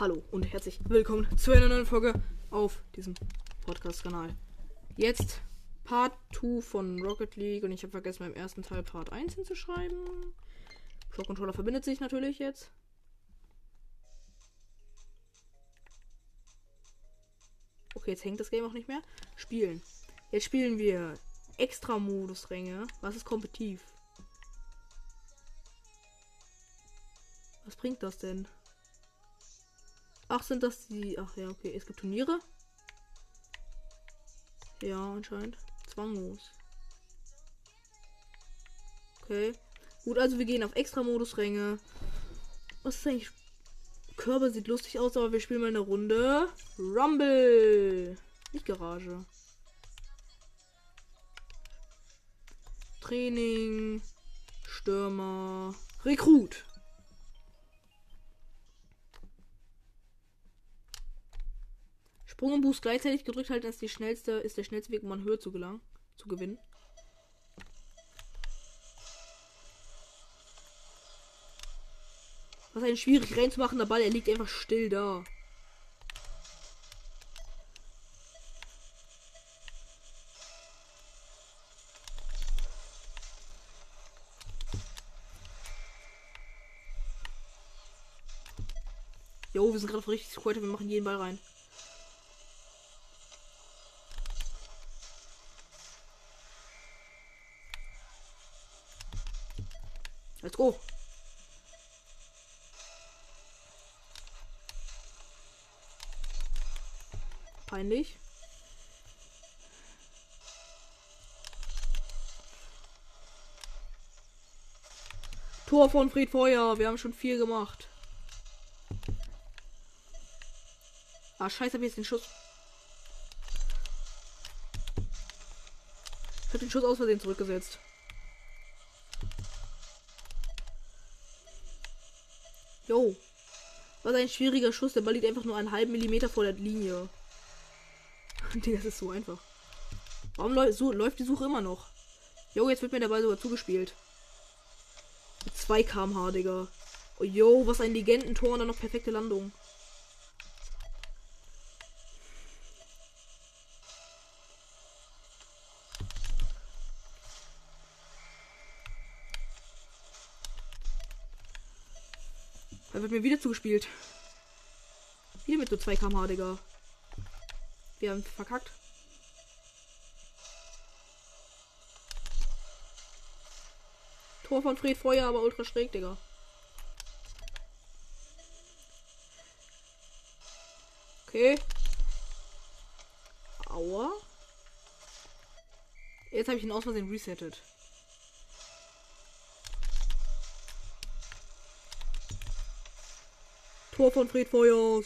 Hallo und herzlich willkommen zu einer neuen Folge auf diesem Podcast-Kanal. Jetzt Part 2 von Rocket League und ich habe vergessen beim ersten Teil Part 1 hinzuschreiben. Pro Controller verbindet sich natürlich jetzt. Okay, jetzt hängt das Game auch nicht mehr. Spielen. Jetzt spielen wir Extra-Modus-Ränge. Was ist kompetitiv? Was bringt das denn? Ach, sind das die. Ach ja, okay. Es gibt Turniere. Ja, anscheinend. Zwanglos. Okay. Gut, also wir gehen auf Extra-Modus-Ränge. Was ist eigentlich? Körper sieht lustig aus, aber wir spielen mal eine Runde. Rumble. Nicht Garage. Training. Stürmer. Rekrut. Sprung und Boost gleichzeitig gedrückt halten ist die schnellste, ist der schnellste Weg, um an Höhe zu gelangen, zu gewinnen. Was einen schwierig reinzumachen, der Ball, er liegt einfach still da. Jo, wir sind gerade richtig squatter, wir machen jeden Ball rein. Let's go. Peinlich. Tor von Fried Feuer. Wir haben schon viel gemacht. Ah, scheiße, hab ich jetzt den Schuss. Ich hab den Schuss aus Versehen zurückgesetzt. Jo. Was ein schwieriger Schuss. Der Ball liegt einfach nur einen halben Millimeter vor der Linie. Digga, das ist so einfach. Warum läu so, läuft die Suche immer noch? Jo, jetzt wird mir der Ball sogar zugespielt. Mit 2 km/h, Digga. Oh, yo, was ein Legendentor und dann noch perfekte Landung. Wird mir wieder zugespielt. Wieder mit so 2 km/h, Digga. Wir haben verkackt. Tor von Fred Feuer, aber ultra schräg, Digga. Okay. Aua. Jetzt habe ich ihn aus Versehen resettet. Tor von Fred Feuer.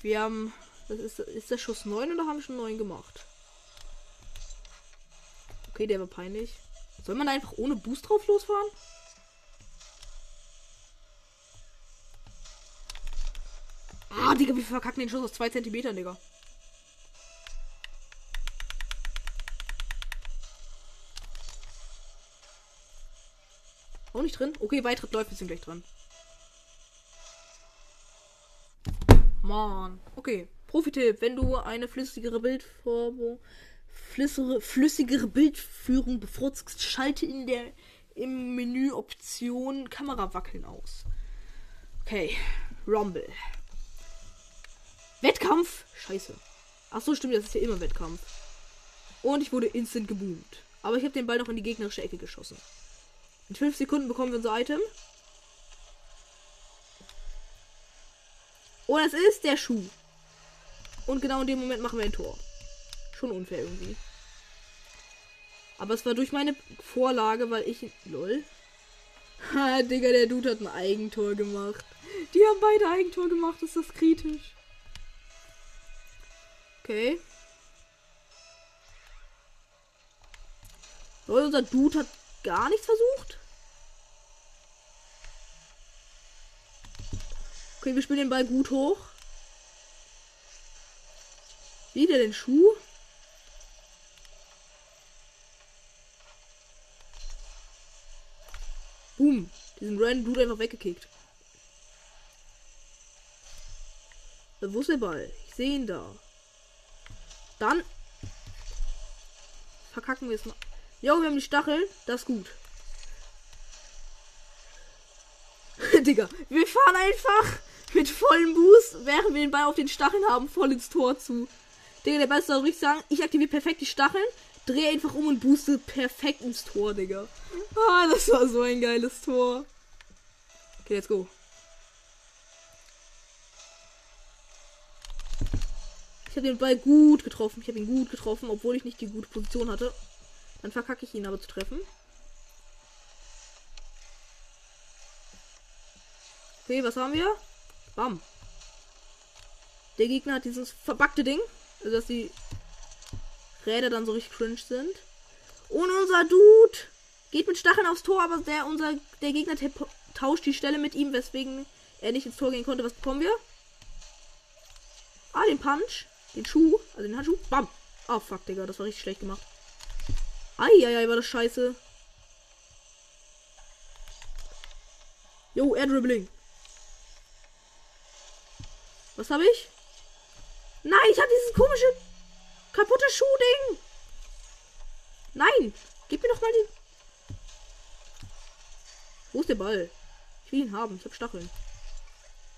Wir haben. Das ist, ist der Schuss 9 oder haben wir schon 9 gemacht? Okay, der war peinlich. Soll man einfach ohne Boost drauf losfahren? Ah, Digga, wir verkacken den Schuss aus 2 cm, Digga. Drin? Okay, Beitritt läuft, wir sind gleich dran. Mann. Okay. Profi-Tipp, wenn du eine flüssigere Bildformung, flüssigere, flüssigere Bildführung bevorzugst, schalte in der im Menü Option Kamera wackeln aus. Okay. Rumble. Wettkampf? Scheiße. Ach so, stimmt, das ist ja immer Wettkampf. Und ich wurde instant geboomt. Aber ich habe den Ball noch in die gegnerische Ecke geschossen. In 5 Sekunden bekommen wir unser Item. Und es ist der Schuh. Und genau in dem Moment machen wir ein Tor. Schon unfair irgendwie. Aber es war durch meine Vorlage, weil ich. Lol. Ha, Digga, der Dude hat ein Eigentor gemacht. Die haben beide Eigentor gemacht, ist das kritisch. Okay. Lol, unser Dude hat gar nichts versucht. Okay, wir spielen den Ball gut hoch. Wieder den Schuh. Boom. Diesen random Dude einfach weggekickt. Wo ist der Ball? Ich sehe ihn da. Dann verkacken wir es mal. Jo, wir haben die Stacheln. Das ist gut. Digga, wir fahren einfach mit vollem Boost, während wir den Ball auf den Stacheln haben, voll ins Tor zu. Digga, der Ball soll richtig sagen, ich aktiviere perfekt die Stacheln, drehe einfach um und booste perfekt ins Tor, Digga. Ah, das war so ein geiles Tor. Okay, let's go. Ich habe den Ball gut getroffen. Ich habe ihn gut getroffen, obwohl ich nicht die gute Position hatte. Dann verkacke ich ihn aber zu treffen. Okay, was haben wir? Bam. Der Gegner hat dieses verbackte Ding. Also, dass die Räder dann so richtig cringe sind. Und unser Dude geht mit Stacheln aufs Tor, aber der, unser, der Gegner tauscht die Stelle mit ihm, weswegen er nicht ins Tor gehen konnte. Was bekommen wir? Ah, den Punch. Den Schuh. Also den Handschuh. Bam. Oh, fuck, Digga. Das war richtig schlecht gemacht. Eieiei, war das scheiße. Jo, Air Dribbling. Was habe ich? Nein, ich habe dieses komische kaputte Schuhding. Nein, gib mir doch mal den. Wo ist der Ball? Ich will ihn haben. Ich habe Stacheln.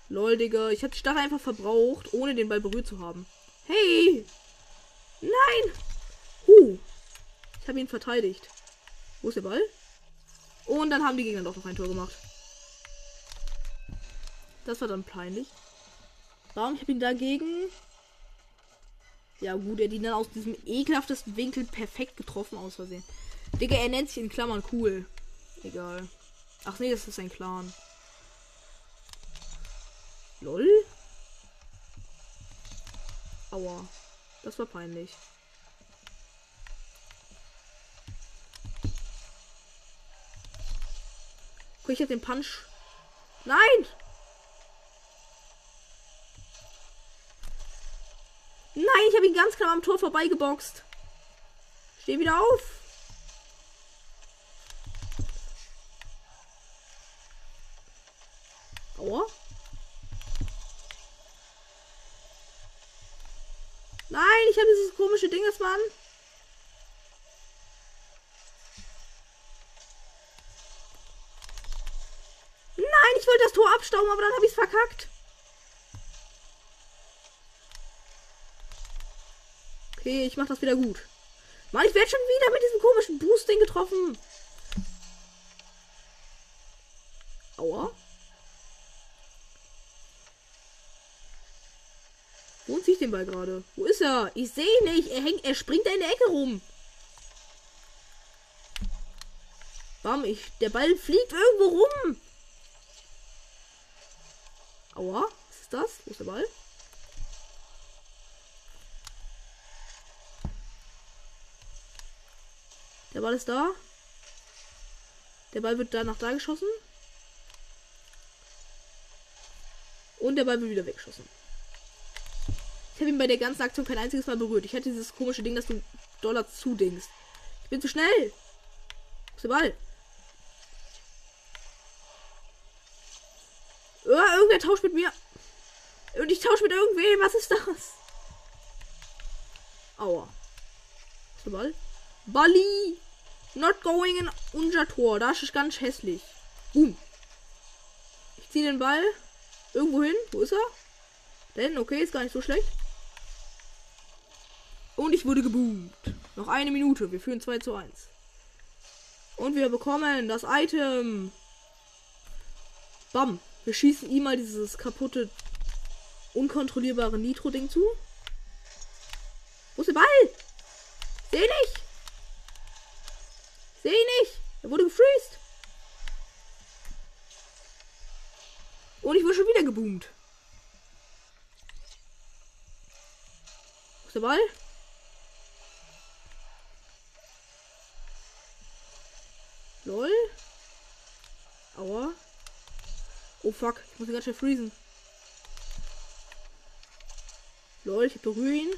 Lol, Digga. Ich habe die Stachel einfach verbraucht, ohne den Ball berührt zu haben. Hey! Nein! Huh. Habe ihn verteidigt. Wo ist der Ball? Und dann haben die Gegner doch noch ein Tor gemacht. Das war dann peinlich. Warum? Ich habe ihn dagegen. Ja, gut, er hat ihn dann aus diesem ekelhaftesten Winkel perfekt getroffen, aus Versehen. Digga, er nennt sich in Klammern cool. Egal. Ach nee, das ist ein Clan. Lol. Aua. Das war peinlich. Guck, ich hab den Punch. Nein! Nein, ich habe ihn ganz klar am Tor vorbeigeboxt. Steh wieder auf. Aua. Nein, ich habe dieses komische Ding, das. Nein, ich wollte das Tor abstauben, aber dann habe ich es verkackt. Okay, ich mach das wieder gut. Mann, ich werde schon wieder mit diesem komischen Boosting getroffen. Aua. Wo ziehe ich den Ball gerade? Wo ist er? Ich sehe ihn nicht. Er hängt, er springt da in der Ecke rum. Bam, ich. Der Ball fliegt irgendwo rum. Aua. Was ist das? Wo ist der Ball? Der Ball ist da. Der Ball wird da nach da geschossen. Und der Ball wird wieder weggeschossen. Ich habe ihn bei der ganzen Aktion kein einziges Mal berührt. Ich hatte dieses komische Ding, dass du Dollar zudingst. Ich bin zu schnell. Wo ist der Ball? Oh, irgendwer tauscht mit mir. Und ich tausche mit irgendwem. Was ist das? Aua. Ist der Ball? Bali. Not going in unser Tor. Das ist ganz hässlich. Boom. Ich ziehe den Ball irgendwo hin. Wo ist er? Denn, okay, ist gar nicht so schlecht. Und ich wurde geboomt. Noch eine Minute. Wir führen 2 zu 1. Und wir bekommen das Item. Bam. Wir schießen ihm mal dieses kaputte, unkontrollierbare Nitro-Ding zu. Wo ist der Ball? Seh nicht. Ich nicht. Er wurde gefreezed. Und ich wurde schon wieder geboomt. Wo ist der Ball? Lol. Aua. Oh fuck, ich muss ihn ganz schnell freezen. Lol, ich berühre ihn.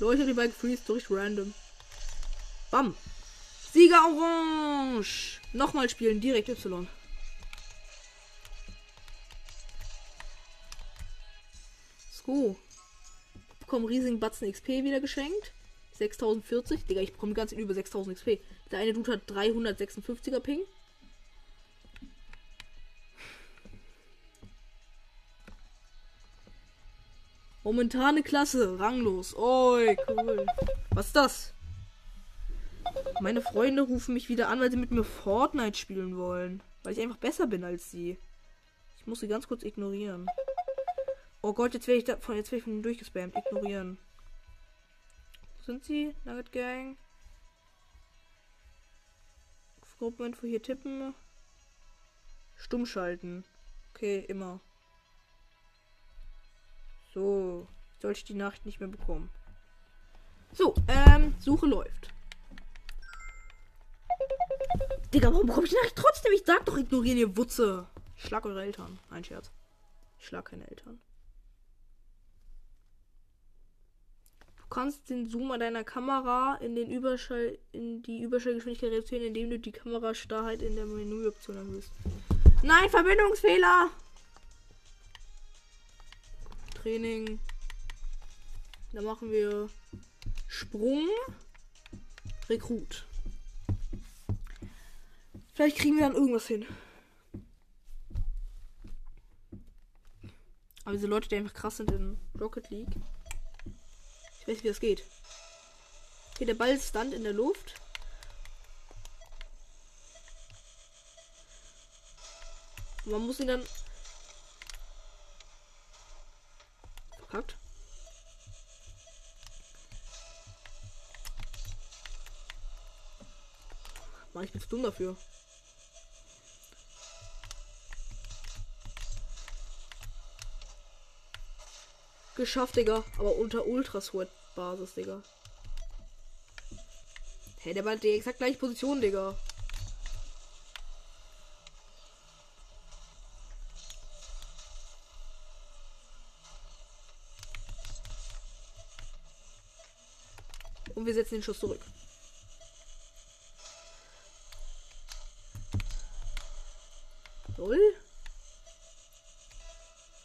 Leute, die bei Freeze durch random. Bam. Sieger Orange. Nochmal spielen, direkt Y. Ich bekomme riesigen Batzen XP wieder geschenkt. 6040. Digga, ich bekomme ganz über 6000 XP. Der eine Dude hat 356er Ping. Momentane Klasse, ranglos. Oi, cool. Was ist das? Meine Freunde rufen mich wieder an, weil sie mit mir Fortnite spielen wollen. Weil ich einfach besser bin als sie. Ich muss sie ganz kurz ignorieren. Oh Gott, jetzt werde ich, da, von, jetzt werd ich von durchgespammt. Ignorieren. Wo sind sie? Nugget Gang. Gruppeninfo hier tippen. Stumm schalten. Okay, immer. So, sollte ich die Nachricht nicht mehr bekommen. So, ähm, Suche läuft. Digga, warum bekomme ich die Nachricht trotzdem? Ich sag doch, ignorieren ihr Wutze. Ich schlag eure Eltern. Ein Scherz. Ich schlag keine Eltern. Kannst den Zoom deiner Kamera in, den Überschall, in die Überschallgeschwindigkeit reduzieren, indem du die Kamerastarrheit in der Menüoption erhöhst. Nein, Verbindungsfehler! Training. Da machen wir Sprung. Rekrut. Vielleicht kriegen wir dann irgendwas hin. Aber diese Leute, die einfach krass sind in Rocket League. Ich weiß, wie das geht. Okay, der Ball stand in der Luft. Man muss ihn dann verkackt. Mann, ich bin zu dumm dafür. Geschafft, Digga. Aber unter Ultra Sweat Basis, Digga. Hey, der war die exakt gleiche Position, Digga. Und wir setzen den Schuss zurück. Null.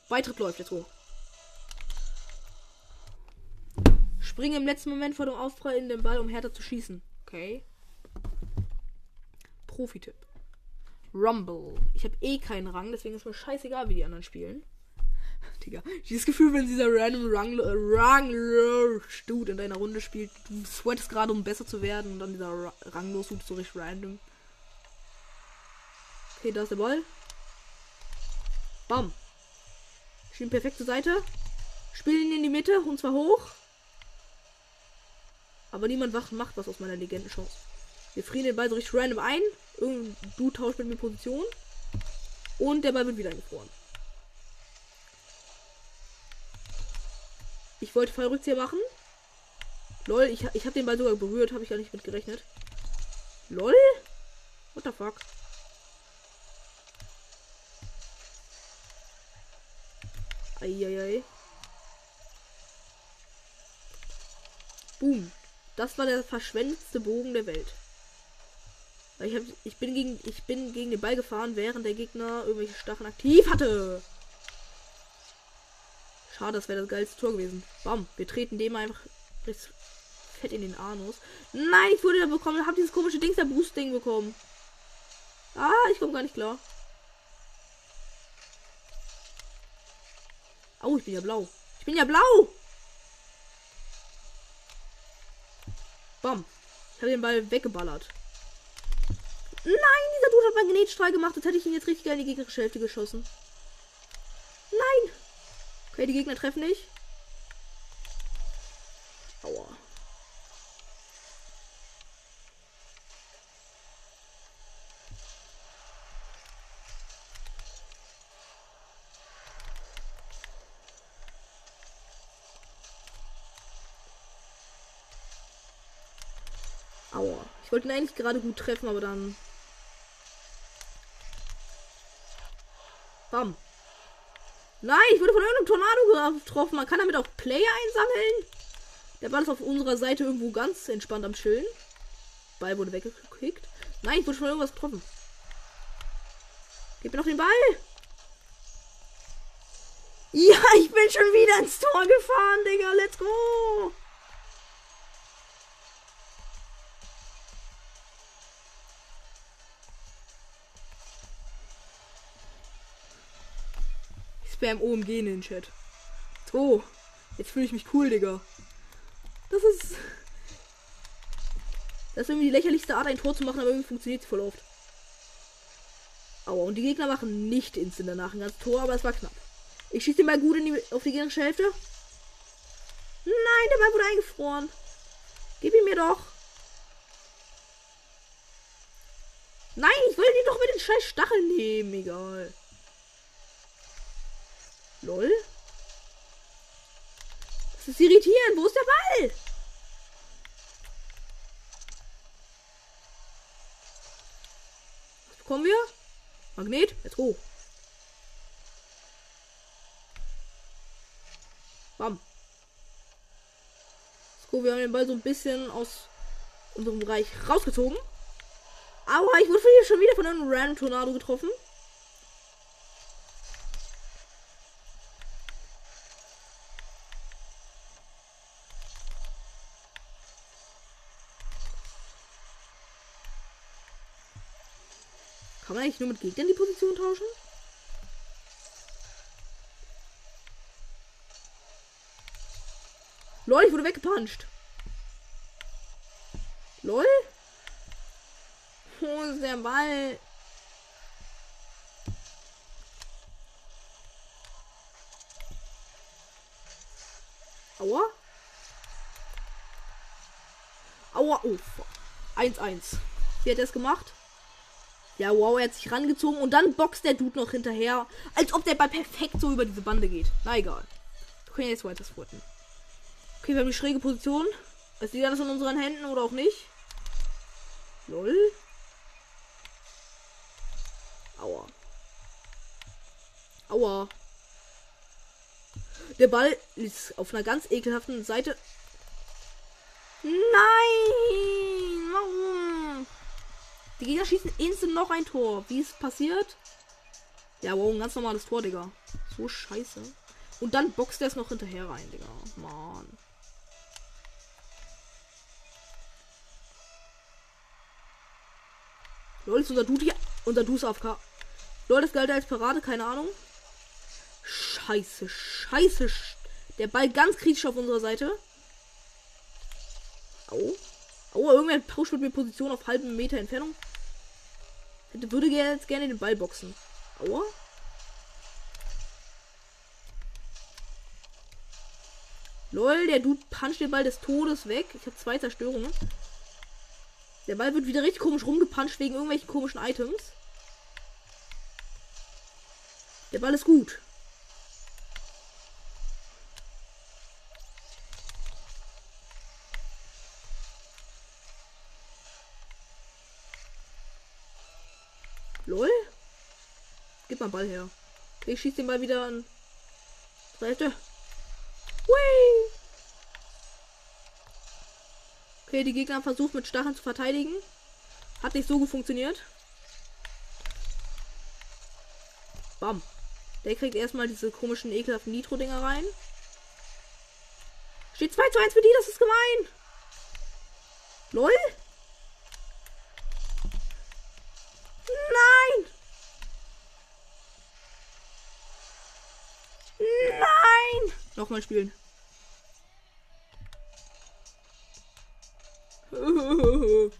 Beitritt läuft jetzt hoch. Springe im letzten Moment vor dem Aufprall in den Ball, um härter zu schießen. Okay. Profi-Tipp. Rumble. Ich habe eh keinen Rang, deswegen ist mir scheißegal, wie die anderen spielen. Digga, dieses Gefühl, wenn dieser random Rang, Rang Dude in deiner Runde spielt, du sweatest gerade, um besser zu werden und dann dieser Ranglos Dude so richtig random. Okay, da ist der Ball. Bam. Schieben perfekt zur Seite. Spielen in die Mitte und zwar hoch. Aber niemand macht was aus meiner Legendenchance. Wir frieren den Ball so richtig random ein. Irgend du tauscht mit mir Position. Und der Ball wird wieder eingefroren. Ich wollte Fallrückzieher machen. Lol, ich, ich habe den Ball sogar berührt, habe ich gar nicht mit gerechnet. Lol? What the fuck? Eieiei. Boom. Das war der verschwendetste Bogen der Welt. Ich, hab, ich, bin gegen, ich bin gegen den Ball gefahren, während der Gegner irgendwelche Stacheln aktiv hatte. Schade, das wäre das geilste Tor gewesen. Bam, wir treten dem einfach fett in den Anus. Nein, ich wurde da bekommen, habe dieses komische Dings, der Boost-Ding bekommen. Ah, ich komme gar nicht klar. Oh, ich bin ja blau. Ich bin ja blau. Bam. Ich habe den Ball weggeballert. Nein, dieser Dude hat meinen Magnetstrahl gemacht. Jetzt hätte ich ihn jetzt richtig geil in die gegnerische Hälfte geschossen. Nein. Okay, die Gegner treffen nicht. Aua. Aua. Ich wollte ihn eigentlich gerade gut treffen, aber dann. Bam. Nein, ich wurde von irgendeinem Tornado getroffen. Man kann damit auch Player einsammeln. Der Ball ist auf unserer Seite irgendwo ganz entspannt am Chillen. Ball wurde weggekickt. Nein, ich wurde schon irgendwas getroffen. Gib mir noch den Ball. Ja, ich bin schon wieder ins Tor gefahren, Digga. Let's go. Spam OMG in den Chat. Go. Jetzt fühle ich mich cool, Digga. Das ist. Das ist irgendwie die lächerlichste Art, ein Tor zu machen, aber irgendwie funktioniert es voll oft. Aua, und die Gegner machen nicht instant danach ein ganzes Tor, aber es war knapp. Ich schieße den Ball gut die, auf die gegnerische Hälfte. Nein, der Ball wurde eingefroren. Gib ihn mir doch. Nein, ich wollte ihn doch mit den scheiß Stacheln nehmen. Egal. Lol. Das ist irritierend. Wo ist der Ball? Was bekommen wir? Magnet? Let's go. Bam. So, wir haben den Ball so ein bisschen aus unserem Bereich rausgezogen. Aber ich wurde hier schon wieder von einem Random Tornado getroffen. Kann man eigentlich nur mit Gegnern die Position tauschen? Lol, ich wurde weggepuncht. Lol? Wo ist der Ball? Aua. Aua, oh. 1-1. Wie hat er es gemacht? Ja, wow, er hat sich rangezogen und dann boxt der Dude noch hinterher. Als ob der Ball perfekt so über diese Bande geht. Na egal. Wir können jetzt weiter sporten. Okay, wir haben die schräge Position. Es liegt alles in unseren Händen oder auch nicht. Lol. Aua. Aua. Der Ball ist auf einer ganz ekelhaften Seite. Nein! Warum? Die Gegner schießen instant noch ein Tor. Wie ist passiert? Ja, wow, ein ganz normales Tor, Digga. So scheiße. Und dann boxt er es noch hinterher rein, Digga. Mann. Lol, ist unser Dude hier. Unser Dude ist AFK. Lol, das galt als Parade, keine Ahnung. Scheiße, scheiße. Der Ball ganz kritisch auf unserer Seite. Au. Aua, irgendwer pusht mit mir Position auf halben Meter Entfernung. Ich würde jetzt gerne den Ball boxen. Aua. Lol, der Dude puncht den Ball des Todes weg. Ich habe zwei Zerstörungen. Der Ball wird wieder richtig komisch rumgepuncht wegen irgendwelchen komischen Items. Der Ball ist gut. Lol. Gib mal Ball her. Ich schieße den Ball wieder an. Seite. Hui. Okay, die Gegner versucht mit Stacheln zu verteidigen. Hat nicht so gut funktioniert. Bam. Der kriegt erstmal diese komischen, ekelhaften Nitro-Dinger rein. Steht 2 zu 1 für die, das ist gemein. LOL? Nochmal spielen.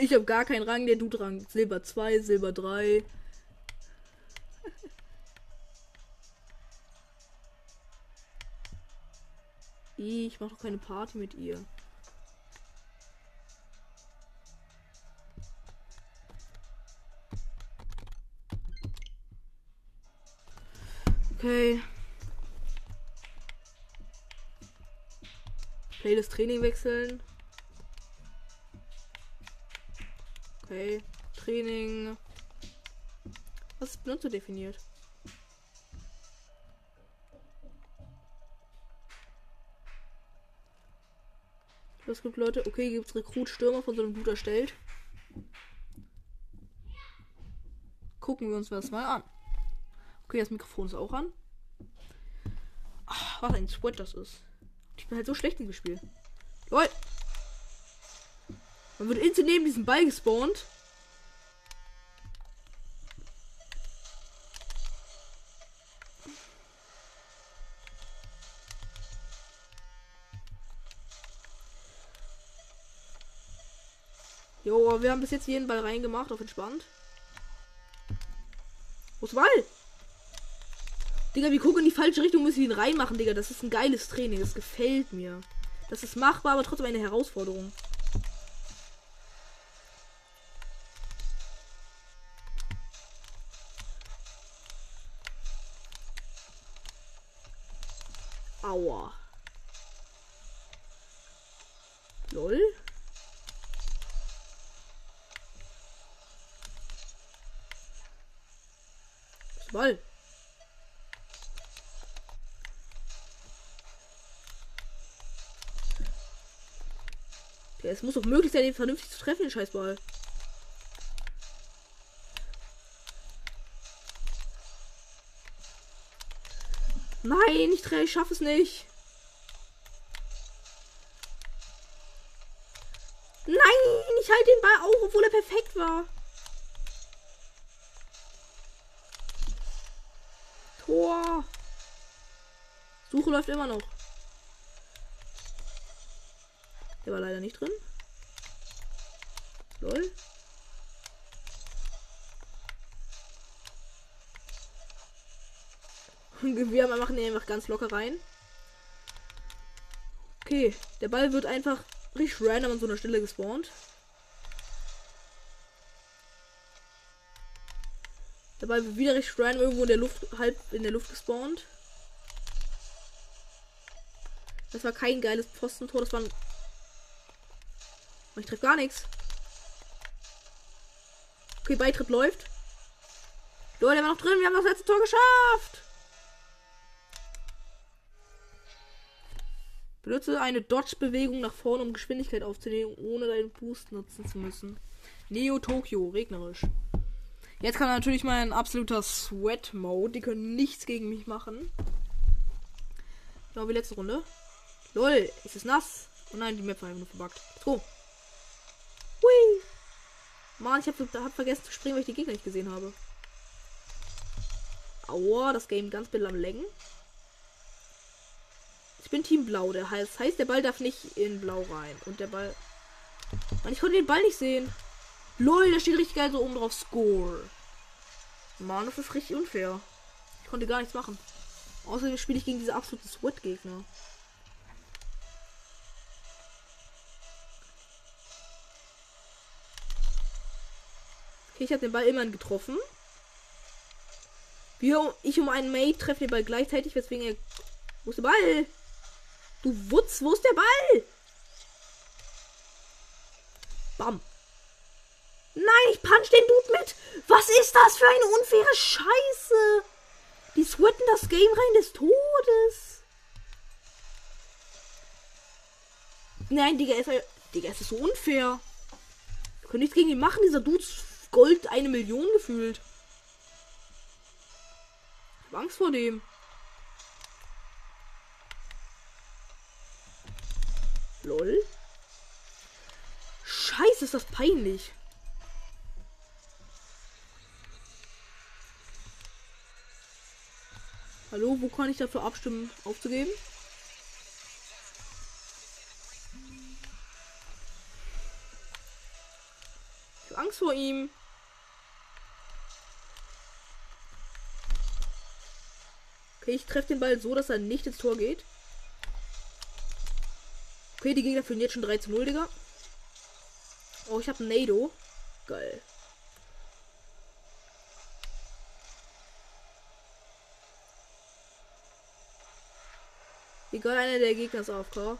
Ich habe gar keinen Rang, der du Rang. Silber 2, Silber 3. Ich mache doch keine Party mit ihr. Okay. Play das Training wechseln. Okay. Training. Was ist Benutzer definiert? Was gibt Leute? Okay, gibt's Rekrut Stürmer von so einem Blut erstellt. Gucken wir uns das mal an. Okay, das Mikrofon ist auch an. Ach, was ein Sweat das ist. Ich bin halt so schlecht in dem Spiel. Leute! Man wird instant neben diesem Ball gespawnt. Jo, wir haben bis jetzt jeden Ball reingemacht, auf entspannt. Wo ist Ball? Digga, wir gucken in die falsche Richtung, müssen wir ihn reinmachen, Digga. Das ist ein geiles Training, das gefällt mir. Das ist machbar, aber trotzdem eine Herausforderung. Aua. Lol. Ball. Ja, es muss doch möglich sein, den vernünftig zu treffen, den Scheißball. Nein, ich, ich schaffe es nicht. Nein, ich halte den Ball auch, obwohl er perfekt war. Tor. Suche läuft immer noch. Der war leider nicht drin. Lol. Wir machen einfach ganz locker rein. Okay, der Ball wird einfach richtig random an so einer Stelle gespawnt. Der Ball wird wieder richtig random irgendwo in der Luft, halb in der Luft gespawnt. Das war kein geiles Postentor, das war ein ich treffe gar nichts. Okay, Beitritt läuft. Leute, der war noch drin. Wir haben das letzte Tor geschafft. Benutze eine Dodge-Bewegung nach vorne, um Geschwindigkeit aufzunehmen, ohne deinen Boost nutzen zu müssen. Neo Tokyo, regnerisch. Jetzt kann natürlich mein absoluter Sweat-Mode. Die können nichts gegen mich machen. Genau wie letzte Runde. Lol, ist es nass? Oh nein, die Map war einfach nur verbuggt. Let's go. Hui. Mann, ich habe hab vergessen zu springen, weil ich die Gegner nicht gesehen habe. Aua, das Game ganz bitte am Längen. Ich bin Team Blau. Der heißt, heißt, der Ball darf nicht in Blau rein. Und der Ball. Mann, ich konnte den Ball nicht sehen. Lol, da steht richtig geil so oben drauf Score. Mann, das ist richtig unfair. Ich konnte gar nichts machen. Außerdem spiele ich gegen diese absoluten Sweat-Gegner. Okay, ich habe den Ball immerhin getroffen. Wir, ich um einen Mate treffen den Ball gleichzeitig, weswegen er. Wo ist der Ball? Du Wutz, wo ist der Ball? Bam. Nein, ich punch den Dude mit. Was ist das für eine unfaire Scheiße? Die sweaten das Game rein des Todes. Nein, Digga, ist, Digga, ist so unfair. Wir können nichts gegen ihn machen. Dieser Dude Gold eine Million gefühlt. Ich hab Angst vor dem. Lol. Scheiße, ist das peinlich. Hallo, wo kann ich dafür abstimmen, aufzugeben? Ich hab Angst vor ihm. Okay, ich treffe den Ball so, dass er nicht ins Tor geht. Okay, die Gegner führen jetzt schon 3 zu 0, Digga. Oh, ich habe Nado. Geil. Egal, einer der Gegner ist AFK.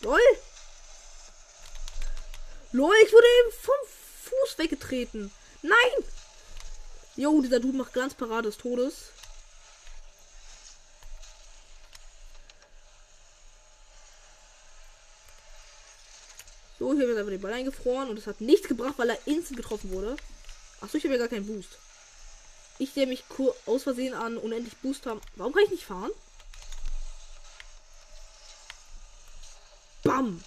LOL! LOL, ich wurde eben vom Fuß weggetreten. Nein! Jo, dieser Dude macht ganz Glanzparade des Todes. So, hier wird jetzt einfach den Ball eingefroren und es hat nichts gebracht, weil er instant getroffen wurde. Achso, ich habe ja gar keinen Boost. Ich, sehe mich aus Versehen an unendlich Boost haben. Warum kann ich nicht fahren? Bam!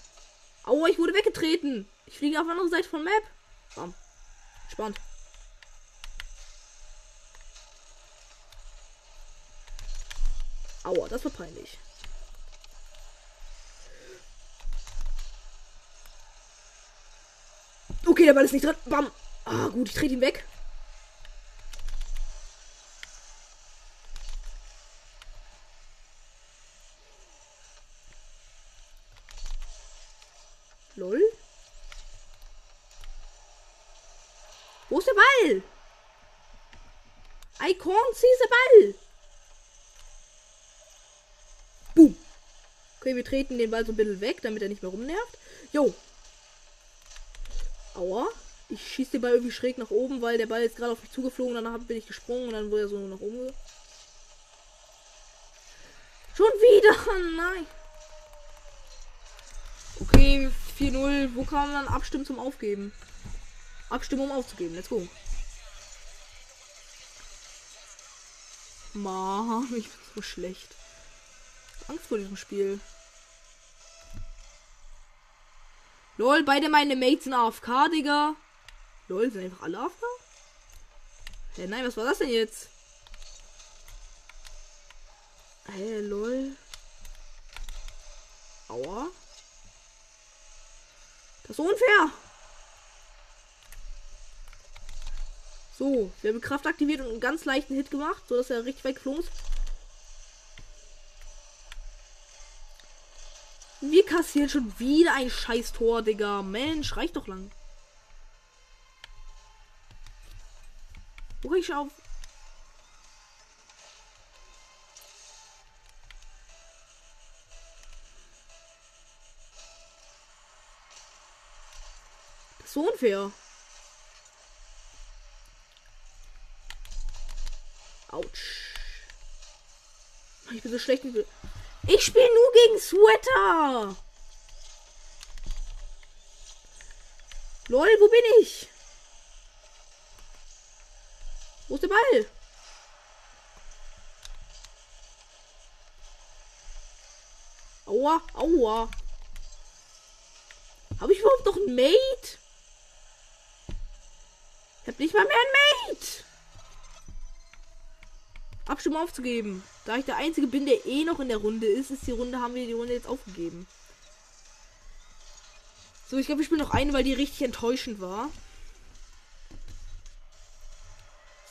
Aua, ich wurde weggetreten. Ich fliege auf der anderen Seite von Map. Bam. Spannend. Aua, das war peinlich. Okay, der Ball ist nicht drin. Bam. Ah, gut, ich trete ihn weg. Lol. Wo ist der Ball? I can't see the Ball. Boom. Okay, wir treten den Ball so ein bisschen weg, damit er nicht mehr rumnervt. Jo. Aua. Ich schieße den Ball irgendwie schräg nach oben, weil der Ball jetzt gerade auf mich zugeflogen, danach bin ich gesprungen und dann wurde er so nach oben. Schon wieder! Nein! Okay, 4-0. Wo kann man dann abstimmen zum Aufgeben? Abstimmen, um aufzugeben. Let's go. Mann, ich bin so schlecht. Angst vor diesem Spiel. Lol, beide meine Mates sind AFK, Digga. Lol, sind einfach alle AFK? Hä, nein, was war das denn jetzt? Hey, lol. Aua. Das ist unfair. So, wir haben Kraft aktiviert und einen ganz leichten Hit gemacht, so dass er richtig weit geflogen ist. Wir kassieren schon wieder ein scheiß Tor, Digga. Mensch, reicht doch lang. Wo ich auf? Das ist so unfair. Autsch. Ich bin so schlecht. Ich spiele nur gegen Sweater. Lol, wo bin ich? Wo ist der Ball? Aua, aua. Habe ich überhaupt noch ein Mate? Ich habe nicht mal mehr ein Mate. Abstimmung aufzugeben. Da ich der Einzige bin, der eh noch in der Runde ist, ist die Runde, haben wir die Runde jetzt aufgegeben. So, ich glaube, ich spiele noch eine, weil die richtig enttäuschend war.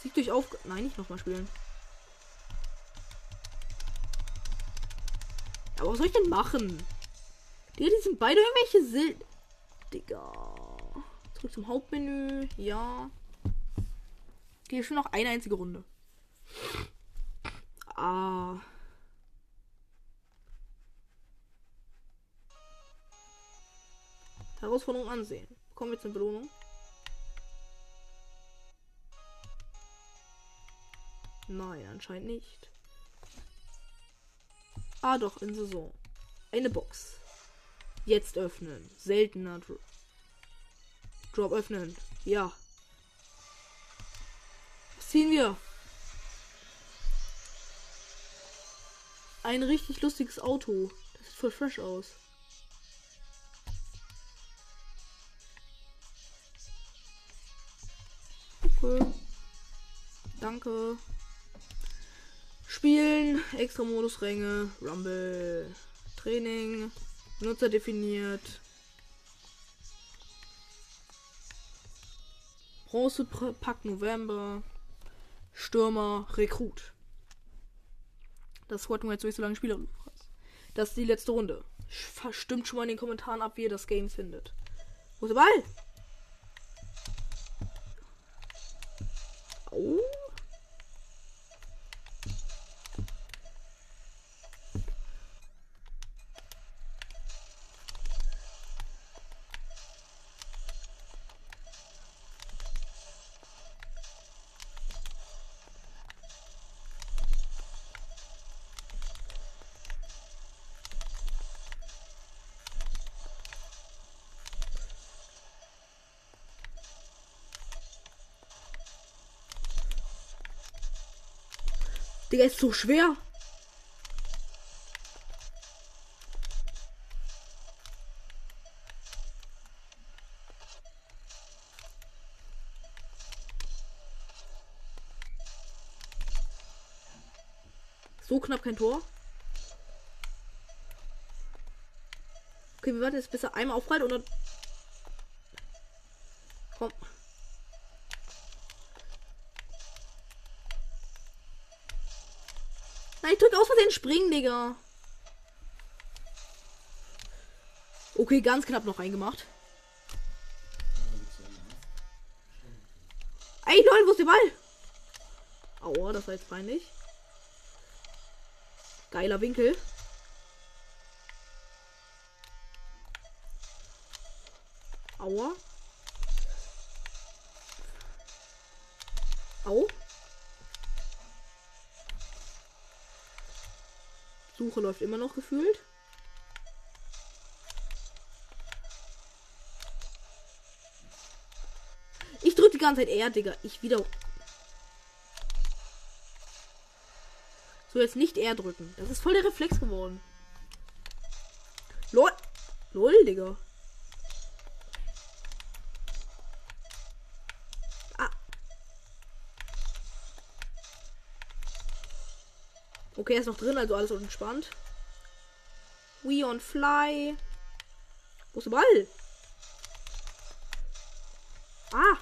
Siegt euch auf. Nein, nicht nochmal spielen. Aber was soll ich denn machen? Die, die sind beide irgendwelche Sil. Digga. Zurück zum Hauptmenü. Ja. Hier schon noch eine einzige Runde. Ah. Herausforderung ansehen. Kommen wir zur Belohnung. Nein, anscheinend nicht. Ah, doch, in Saison. Eine Box. Jetzt öffnen. Seltener Dro Drop öffnen. Ja. Was ziehen wir? Ein richtig lustiges Auto. Das sieht voll fresh aus. Okay. Danke. Spielen, extra Modusränge, Rumble, Training, Nutzer definiert. Bronze Pack November, Stürmer, Rekrut. Das Squad jetzt so lange Spieler. Das ist die letzte Runde. Stimmt schon mal in den Kommentaren ab, wie ihr das Game findet. Wo ist der Ball? Oh. Digga, ist so schwer. So knapp kein Tor. Okay, wir warten jetzt, bis er einmal aufprallt und dann. Springen, Digga. Okay, ganz knapp noch reingemacht. Ey, Leute, wo ist der Ball? Aua, das war jetzt peinlich. Geiler Winkel. Aua. Au. Suche läuft immer noch gefühlt. Ich drücke die ganze Zeit R, Digga. Ich wieder. So, jetzt nicht R drücken. Das ist voll der Reflex geworden. Lol. Lol, Digga. Okay, er ist noch drin, also alles entspannt. We on fly. Wo ist der Ball? Ah.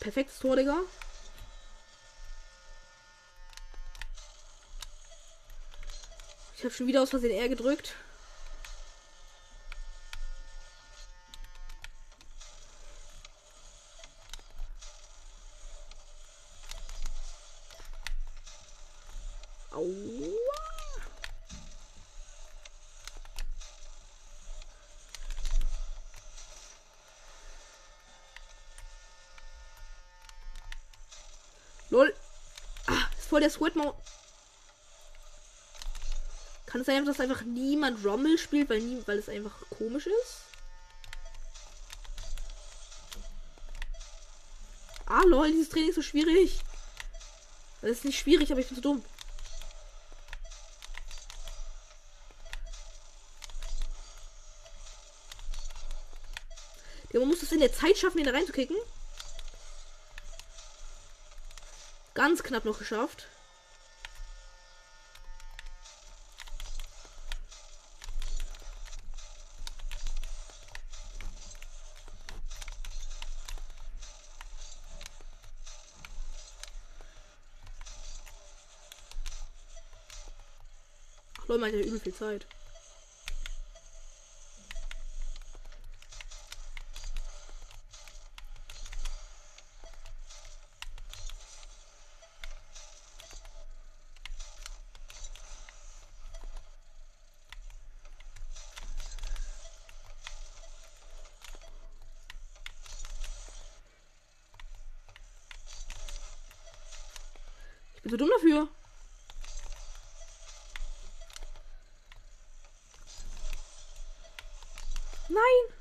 Perfektes Tor, Digga. Ich habe schon wieder aus Versehen R gedrückt. Aua. Lol. Ah, ist voll der Squid Mode. Kann es sein, dass einfach niemand Rommel spielt, weil, nie, weil es einfach komisch ist? Ah, lol, dieses Training ist so schwierig. Das ist nicht schwierig, aber ich bin zu dumm. In der Zeit schaffen, ihn da reinzukicken. Ganz knapp noch geschafft. Leute, man hat ja übel viel Zeit. Bin zu dumm dafür. Nein.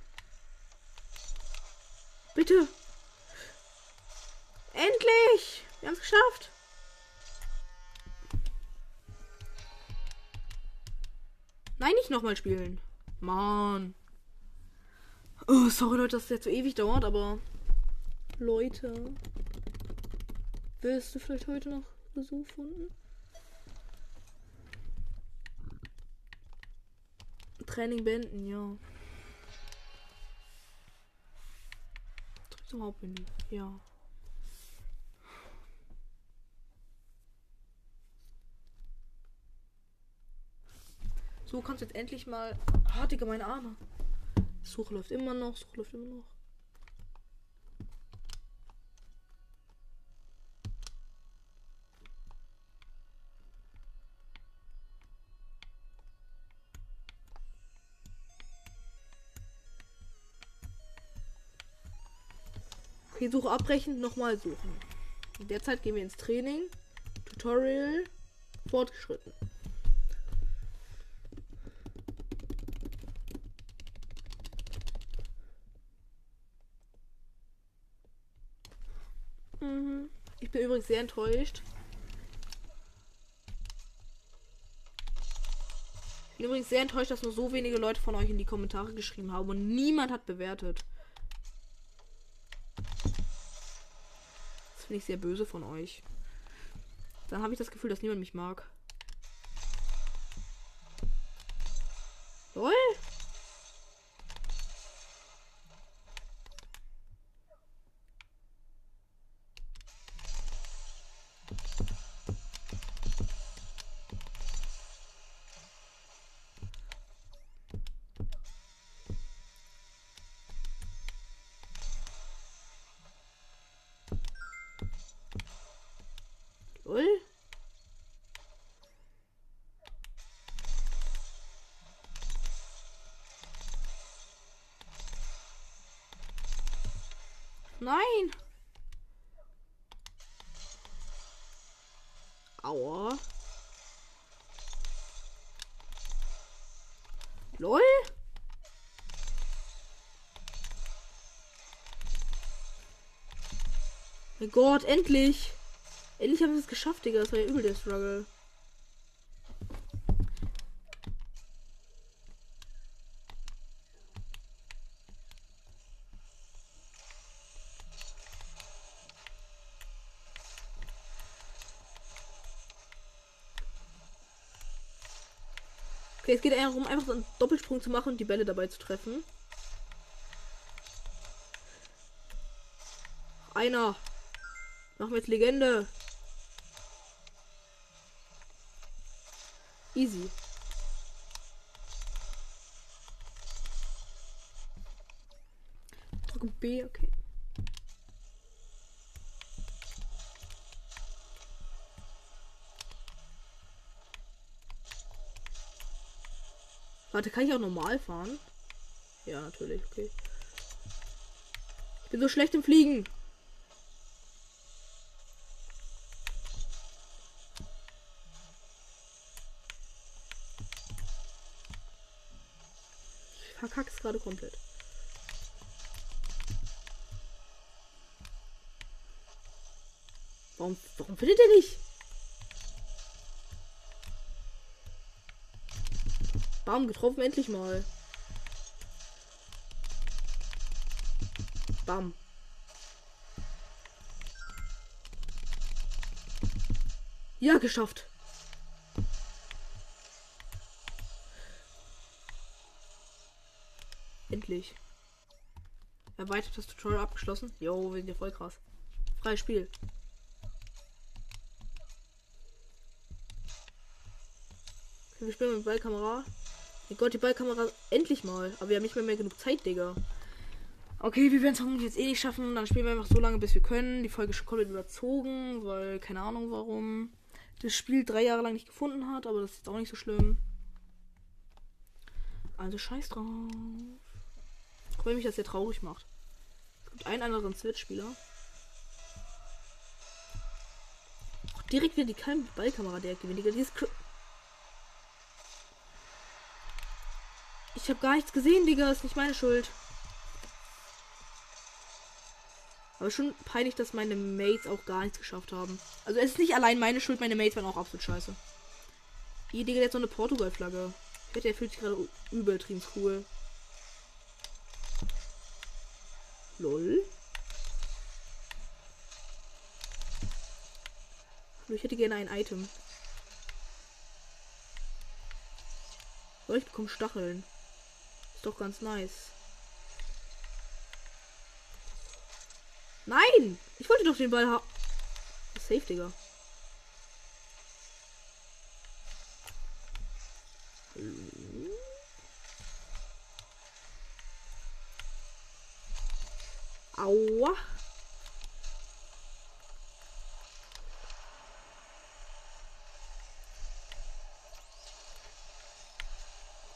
Bitte. Endlich. Wir haben es geschafft. Nein, nicht nochmal spielen. Mann. Oh, sorry Leute, dass es jetzt so ewig dauert, aber Leute. Wirst du vielleicht heute noch Besuch finden? Training beenden, ja. Zum Hauptmenü, ja. So kannst du jetzt endlich mal. Ah, Digga, meine Arme. Suche läuft immer noch, Suche läuft immer noch. Okay, Suche abbrechen, nochmal suchen. In der Zeit gehen wir ins Training. Tutorial fortgeschritten. bin übrigens sehr enttäuscht. Ich bin übrigens sehr enttäuscht, dass nur so wenige Leute von euch in die Kommentare geschrieben haben und niemand hat bewertet. Finde ich sehr böse von euch. Dann habe ich das Gefühl, dass niemand mich mag. Nein. Aua. Lol. Mein Gott, endlich. Endlich haben wir es geschafft, Digga. Das war ja übel der Struggle. Geht eher darum, einfach so einen Doppelsprung zu machen und die Bälle dabei zu treffen. Einer. Machen wir jetzt Legende. Easy. Drücke B, okay. Warte, kann ich auch normal fahren? Ja, natürlich, okay. Ich bin so schlecht im Fliegen. Ich verkack's gerade komplett. Warum, warum findet er nicht? Bam, getroffen endlich mal. Bam. Ja, geschafft. Endlich. Erweitertes Tutorial abgeschlossen. Jo, wir sind ja voll krass. Freies Spiel. Wir spielen mit Ballkamera. Mein Gott, die Ballkamera endlich mal. Aber wir haben nicht mehr, mehr genug Zeit, Digga. Okay, wir werden es vermutlich jetzt eh nicht schaffen. Dann spielen wir einfach so lange, bis wir können. Die Folge ist schon komplett überzogen, weil keine Ahnung warum das Spiel drei Jahre lang nicht gefunden hat. Aber das ist auch nicht so schlimm. Also scheiß drauf. Auch wenn mich das sehr traurig macht. Es gibt einen anderen Switch-Spieler. Direkt wieder die Ballkamera, der gewinnt. Dieses ich habe gar nichts gesehen, Digga. Ist nicht meine Schuld. Aber schon peinlich, dass meine Mates auch gar nichts geschafft haben. Also es ist nicht allein meine Schuld, meine Mates waren auch absolut scheiße. Hier, Digga, jetzt so eine Portugal-Flagge. Ich wette, der fühlt sich gerade übertrieben cool. Lol. Ich hätte gerne ein Item. Oh, ich bekomme Stacheln. Doch ganz nice. Nein! Ich wollte doch den Ball haben. Safe, Digga. Aua.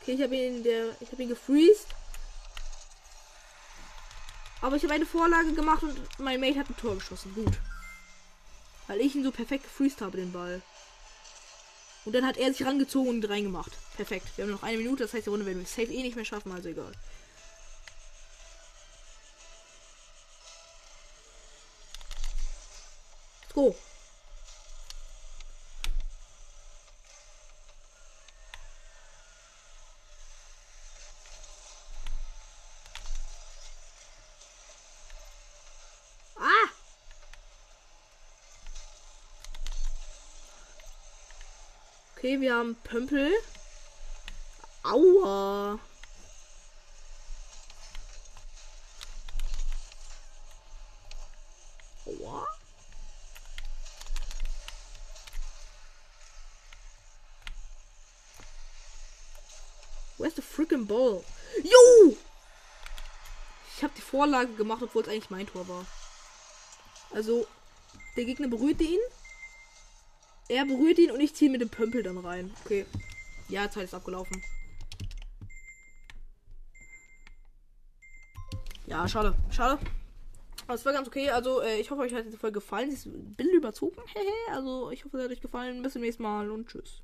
Okay, ich habe ihn der ich habe ihn gefreezed. Aber ich habe eine Vorlage gemacht und mein Mate hat ein Tor geschossen. Gut. Weil ich ihn so perfekt gefreezed habe, den Ball. Und dann hat er sich rangezogen und reingemacht. Perfekt. Wir haben noch eine Minute, das heißt, die Runde werden wir safe eh nicht mehr schaffen, also egal. Let's go. Ah! Okay, wir haben Pömpel. Aua. Aua. Where's the freaking ball? Jo! Ich habe die Vorlage gemacht, obwohl es eigentlich mein Tor war. Also, der Gegner berührt ihn. Er berührt ihn und ich ziehe mit dem Pömpel dann rein. Okay. Ja, Zeit ist abgelaufen. Ja, schade. Schade. Aber es war ganz okay. Also, äh, ich hoffe, euch hat die Folge gefallen. Sie ist ein bisschen überzogen. also, ich hoffe, es hat euch gefallen. Bis zum nächsten Mal und tschüss.